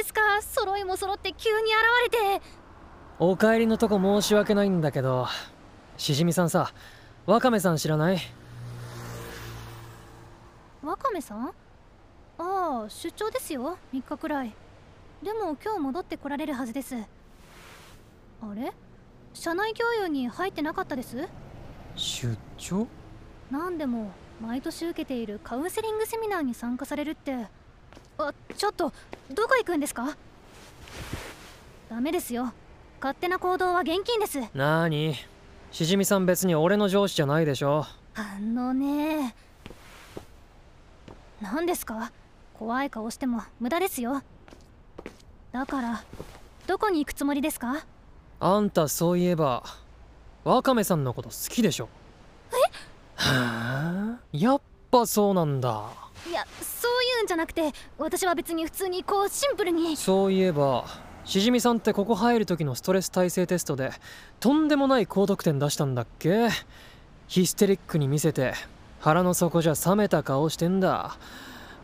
ですか？揃いも揃って急に現れて。お帰りのとこ申し訳ないんだけどしじみさんさワカメさん知らない？ワカメさん？ああ出張ですよ3日くらい。でも今日戻ってこられるはずです。あれ？社内共有に入ってなかったです？出張？なんでも毎年受けているカウンセリングセミナーに参加されるってあちょっとどこ行くんですか？ダメですよ。勝手な行動は現金です。なーに？しじみさん別に俺の上司じゃないでしょ。あのね。何ですか？怖い顔しても無駄ですよ。だからどこに行くつもりですか？あんたそういえばワカメさんのこと好きでしょ。え？はあ？やっぱそうなんだいやそういうんじゃなくて私は別に普通にこうシンプルに。そういえばしじみさんってここ入る時のストレス耐性テストでとんでもない高得点出したんだっけ？ヒステリックに見せて腹の底じゃ冷めた顔してんだ。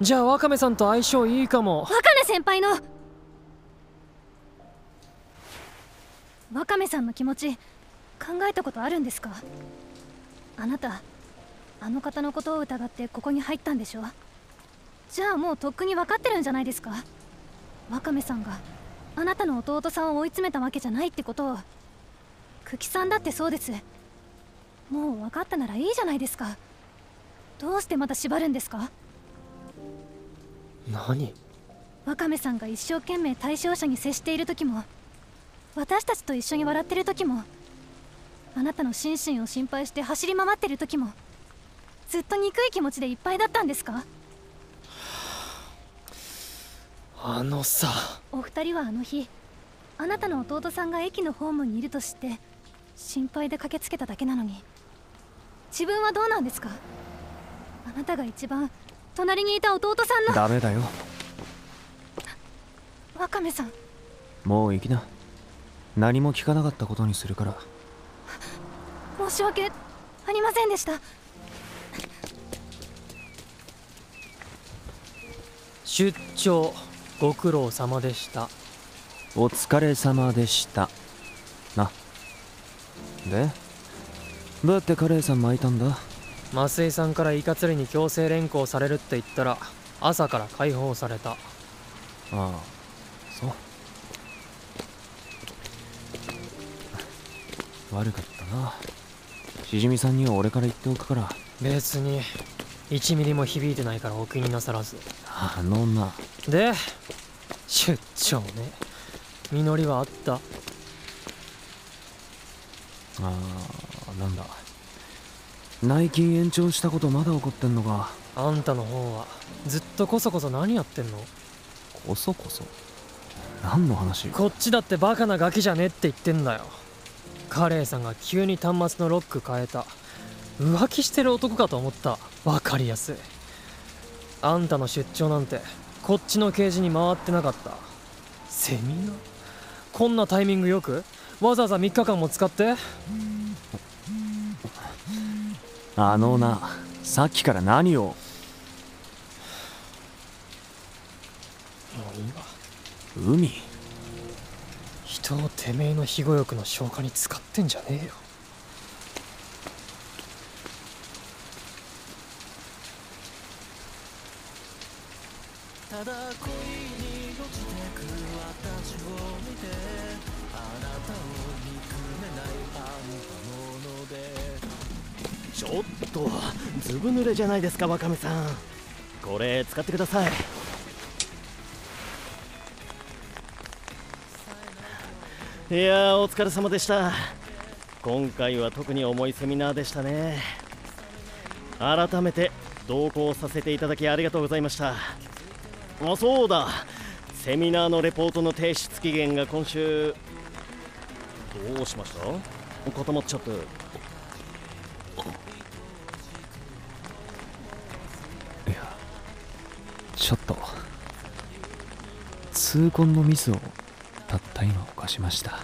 じゃあワカメさんと相性いいかも。ワカメ先輩の。ワカメさんの気持ち考えたことあるんですか？あなたあの方のことを疑ってここに入ったんでしょじゃあもうとっくに分かってるんじゃないですか？ワカメさんがあなたの弟さんを追い詰めたわけじゃないってことを。久喜さんだってそうです。もう分かったならいいじゃないですか。どうしてまた縛るんですか？何？ワカメさんが一生懸命対象者に接している時も私たちと一緒に笑ってる時もあなたの心身を心配して走り回ってる時もずっと憎い気持ちでいっぱいだったんですか？あのさ。お二人はあの日あなたの弟さんが駅のホームにいると知って心配で駆けつけただけなのに。自分はどうなんですか？あなたが一番隣にいた弟さんの。ダメだよ。ワカメさん。もう行きな。何も聞かなかったことにするから。申し訳ありませんでした。出張ご苦労様でした。お疲れ様でした。な。でどうやってカレーさん巻いたんだ？増井さんからイカ釣りに強制連行されるって言ったら朝から解放された。ああそう。悪かったな。しじみさんには俺から言っておくから。別に1ミリも響いてないからお気になさらず。あのなで出張ね。実りはあった。あーなんだ。内勤延長したことまだ怒ってんのか。あんたの方はずっとこそこそ何やってんの？こそこそ？何の話？こっちだってバカなガキじゃねって言ってんだよ。カレーさんが急に端末のロック変えた。浮気してる男かと思った。分かりやすい。あんたの出張なんてこっちのケージに回ってなかった。セミナー？こんなタイミングよく？わざわざ3日間も使って？あのなさっきから何を？もういいわ。海？人をてめえの庇護欲の消化に使ってんじゃねえよだ恋に落ちてく私を見てあなたを憎めないあんたものでちょっとずぶ濡れじゃないですかワカメさん。これ使ってください。いやお疲れ様でした。今回は特に重いセミナーでしたね。改めて同行させていただきありがとうございました。あそうだ。セミナーのレポートの提出期限が今週どうしました？固まっちゃって。ちょっと。痛恨のミスをたった今犯しました。